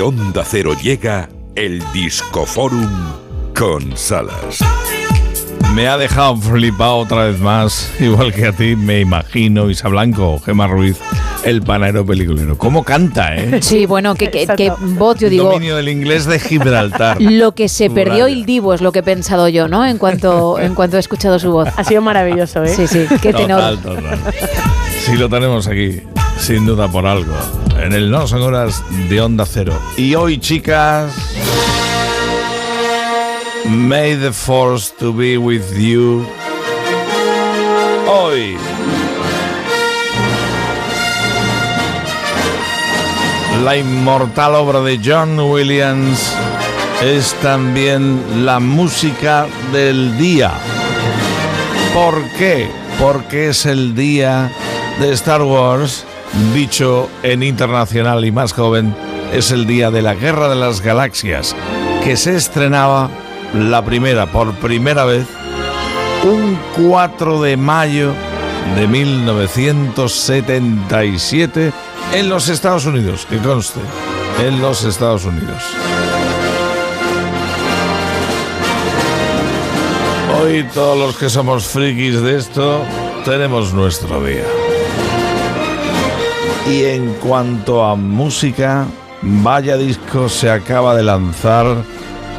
Onda Cero llega el Discoforum con Salas. Me ha dejado flipado otra vez más, igual que a ti, me imagino, Isa Blanco, Gemma Ruiz, el panero peliculero. ¿Cómo canta, eh? Sí, bueno, que, que, que voz, yo digo. Dominio del inglés de Gibraltar. Lo que se perdió el divo es lo que he pensado yo, ¿no? En cuanto, en cuanto he escuchado su voz. Ha sido maravilloso, ¿eh? Sí, sí, qué tenor. Total, total. Sí, lo tenemos aquí, sin duda por algo. En el No Son Horas de Onda Cero. Y hoy, chicas. May the force to be with you. Hoy. La inmortal obra de John Williams es también la música del día. ¿Por qué? Porque es el día de Star Wars, dicho en internacional y más joven, es el día de la Guerra de las Galaxias, que se estrenaba la primera, por primera vez, un 4 de mayo de 1977 en los Estados Unidos, que conste, en los Estados Unidos. Hoy todos los que somos frikis de esto tenemos nuestro día. Y en cuanto a música, vaya disco se acaba de lanzar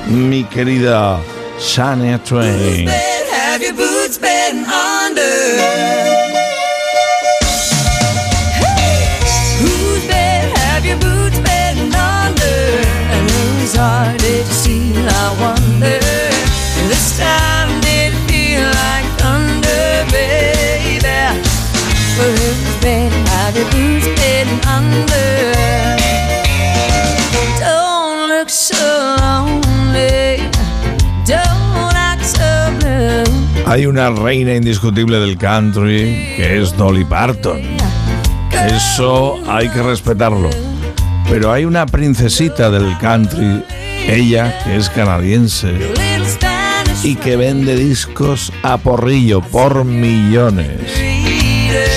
mi querida Shania Twain. Hay una reina indiscutible del country que es Dolly Parton. Eso hay que respetarlo. Pero hay una princesita del country, ella que es canadiense y que vende discos a porrillo por millones.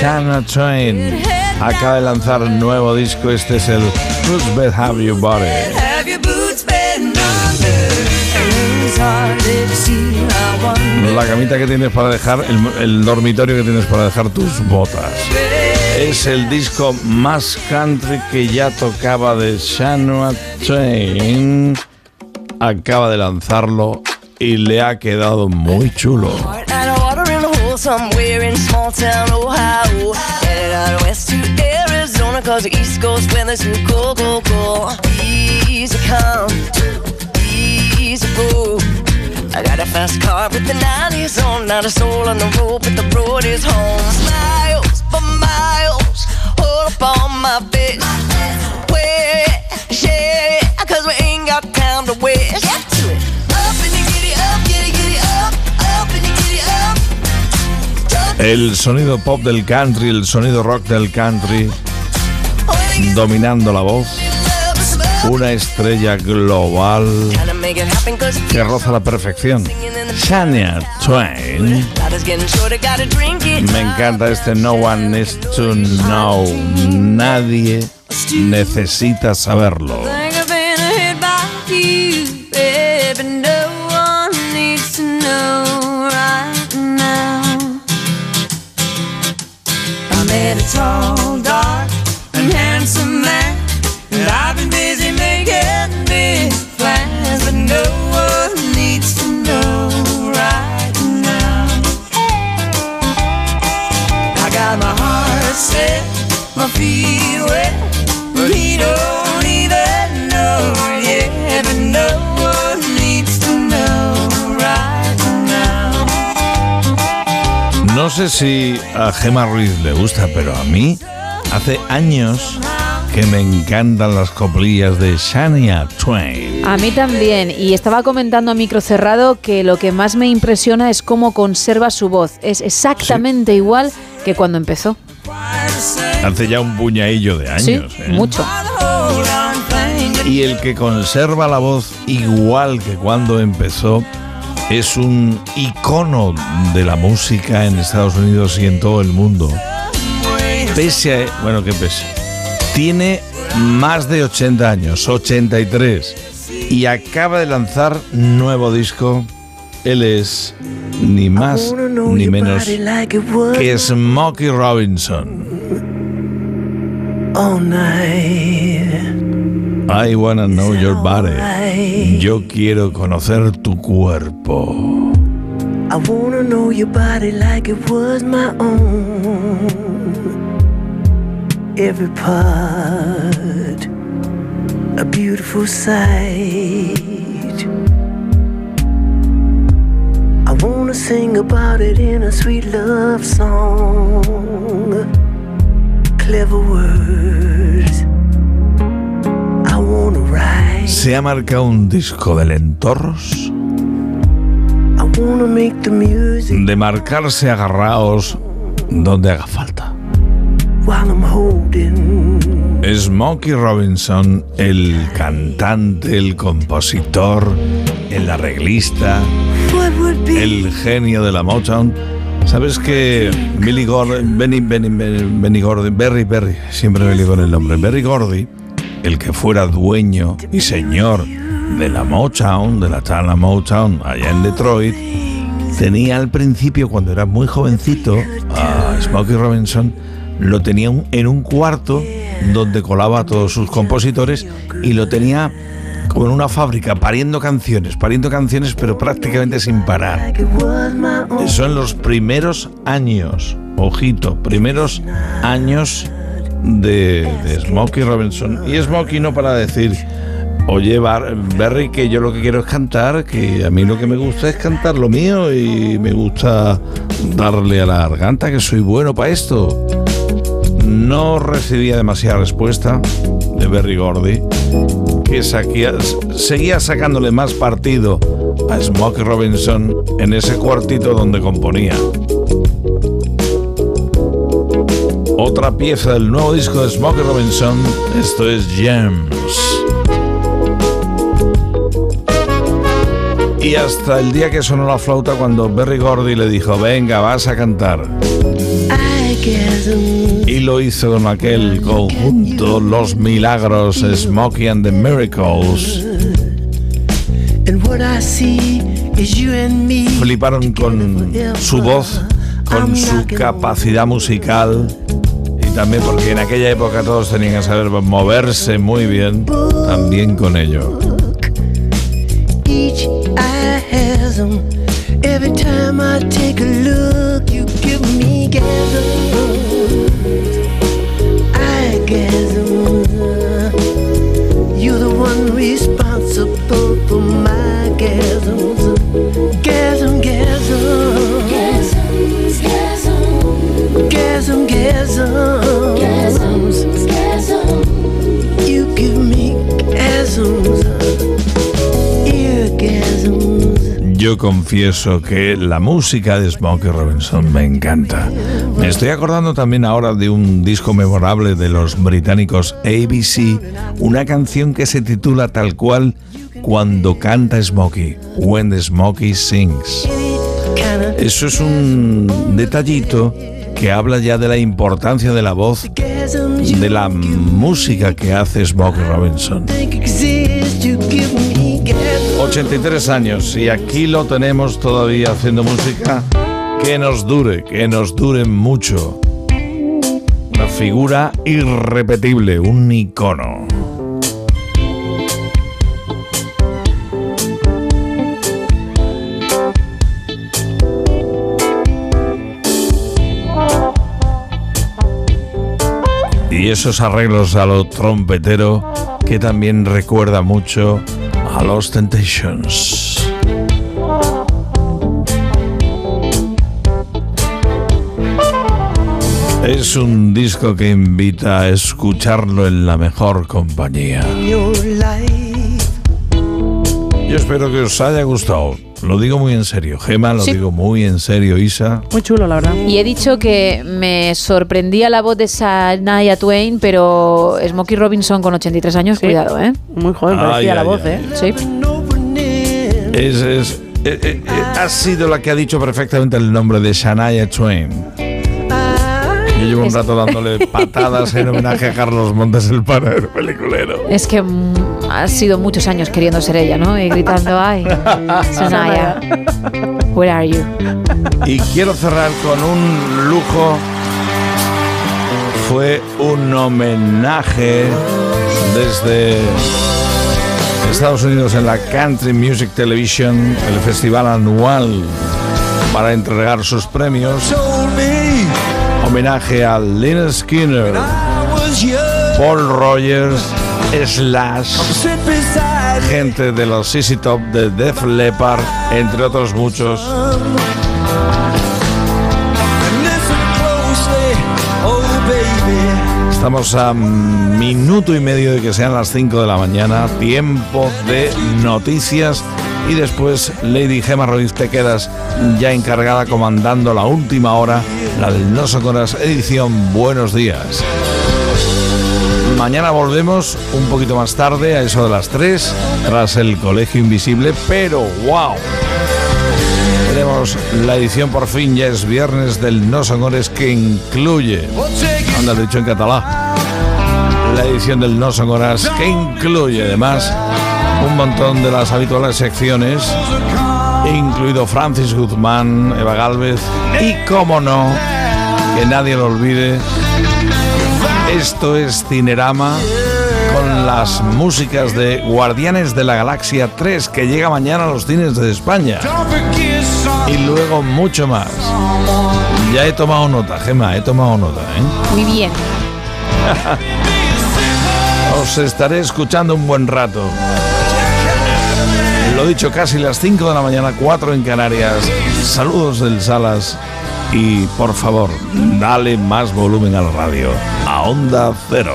Shania Twain acaba de lanzar un nuevo disco, este es el Who's Bet Have You wonder. La camita que tienes para dejar, el, el dormitorio que tienes para dejar tus botas. Es el disco más country que ya tocaba de Shania Twain. Acaba de lanzarlo y le ha quedado muy chulo. Somewhere in small town Ohio. Headed out west to Arizona, cause the East Coast weather's too cold, cold, cold. Easy come, easy go. I got a fast car with the 90s on, not a soul on the road, but the road is home. Miles for miles, all up on my bitch. Where, yeah, cause we ain't got time to waste. El sonido pop del country, el sonido rock del country, dominando la voz. Una estrella global que roza la perfección. Shania Twain. Me encanta este No One Needs to Know. Nadie necesita saberlo. Sé si a Gemma Ruiz le gusta, pero a mí hace años que me encantan las coplillas de Shania Twain. A mí también, y estaba comentando a micro cerrado que lo que más me impresiona es cómo conserva su voz. Es exactamente igual que cuando empezó. Hace ya un puñadillo de Sí, años. ¿eh? mucho. Y el que conserva la voz igual que cuando empezó es un icono de la música en Estados Unidos y en todo el mundo. Pese a, bueno, que pese. Tiene más de 80 años, 83, y acaba de lanzar nuevo disco. Él es ni más ni menos que Smokey Robinson. I wanna know your body. Yo quiero conocer tu cuerpo. I wanna know your body like it was my own. Every part, a beautiful sight. I wanna sing about it in a sweet love song. Clever words. Se ha marcado un disco de lentorros, I wanna make the music de marcarse agarraos donde haga falta. while I'm holding. Smokey Robinson, el cantante, el compositor, el arreglista, el genio de la Motown. ¿Sabes que Billy Gordy, Benny, Benny, Benny, Benny Gordy, Berry, Berry, siempre me ligo en el nombre, Berry Gordy, el que fuera dueño y señor de la Motown, de la Tana Motown, allá en Detroit, tenía al principio, cuando era muy jovencito, a Smokey Robinson, lo tenía en un cuarto donde colaba a todos sus compositores y lo tenía como en una fábrica, pariendo canciones, pariendo canciones, pero prácticamente sin parar. Son los primeros años, ojito, primeros años de, de Smokey Robinson. Y Smokey no para decir, oye, Bar- Berry, que yo lo que quiero es cantar, que a mí lo que me gusta es cantar lo mío y me gusta darle a la garganta, que soy bueno para esto. No recibía demasiada respuesta de Berry Gordy, que seguía sacándole más partido a Smokey Robinson en ese cuartito donde componía. Otra pieza del nuevo disco de Smokey Robinson, esto es Gems. Y hasta el día que sonó la flauta cuando Berry Gordy le dijo, venga, vas a cantar. Y lo hizo con aquel conjunto Los Milagros, Smokey and the Miracles. Fliparon con su voz, con su capacidad musical también porque en aquella época todos tenían que saber moverse muy bien, también con ello. Each eye has 'em. Every time I take a look, you give me gasms. I gasm. You're the one responsible for my confieso que la música de Smokey Robinson me encanta. Me estoy acordando también ahora de un disco memorable de los británicos ABC, una canción que se titula tal cual Cuando canta Smokey, When Smokey Sings. Eso es un detallito que habla ya de la importancia de la voz, de la música que hace Smokey Robinson. 83 años y aquí lo tenemos todavía haciendo música que nos dure, que nos dure mucho. Una figura irrepetible, un icono. Y esos arreglos a lo trompetero que también recuerda mucho a los Temptations. Es un disco que invita a escucharlo en la mejor compañía. Yo espero que os haya gustado. Lo digo muy en serio. Gema, lo Sí. digo muy en serio, Isa. Muy chulo, la verdad. Y he dicho que me sorprendía la voz de Shania Twain, pero Smokey Robinson con 83 años, Sí. cuidado, ¿eh? Muy joven Ay, parecía la ay, voz, ay. ¿eh? Sí. Es, es- eh, eh, eh, ha sido la que ha dicho perfectamente el nombre de Shania Twain. Yo llevo un rato dándole patadas en homenaje a Carlos Montes, el panadero peliculero. Es que mm, ha sido muchos años queriendo ser ella, ¿no? Y gritando, ay, Sanaya, where are you? Y quiero cerrar con un lujo. Fue un homenaje desde Estados Unidos en la Country Music Television, el festival anual para entregar sus premios. Homenaje a Lynyrd Skinner, Paul Rogers, Slash, gente de los CC Top, de Def Leppard, entre otros muchos. Estamos a minuto y medio de que sean las 5 de la mañana, tiempo de noticias y después Lady Gemma Ruiz te quedas ya encargada comandando la última hora, la del No Socoras edición Buenos días. Mañana volvemos un poquito más tarde, a eso de las 3, tras el Colegio Invisible, pero wow. Tenemos la edición por fin, ya es viernes del No Sonores que incluye, anda dicho en catalán, la edición del No Songoras que incluye además un montón de las habituales secciones, incluido Francis Guzmán, Eva Galvez y, como no, que nadie lo olvide, esto es Cinerama con las músicas de Guardianes de la Galaxia 3 que llega mañana a los cines de España. Y luego mucho más. Ya he tomado nota, Gema, he tomado nota. ¿eh? Muy bien. Os estaré escuchando un buen rato. Lo dicho, casi las 5 de la mañana, 4 en Canarias. Saludos del Salas y por favor, dale más volumen al radio. A onda cero.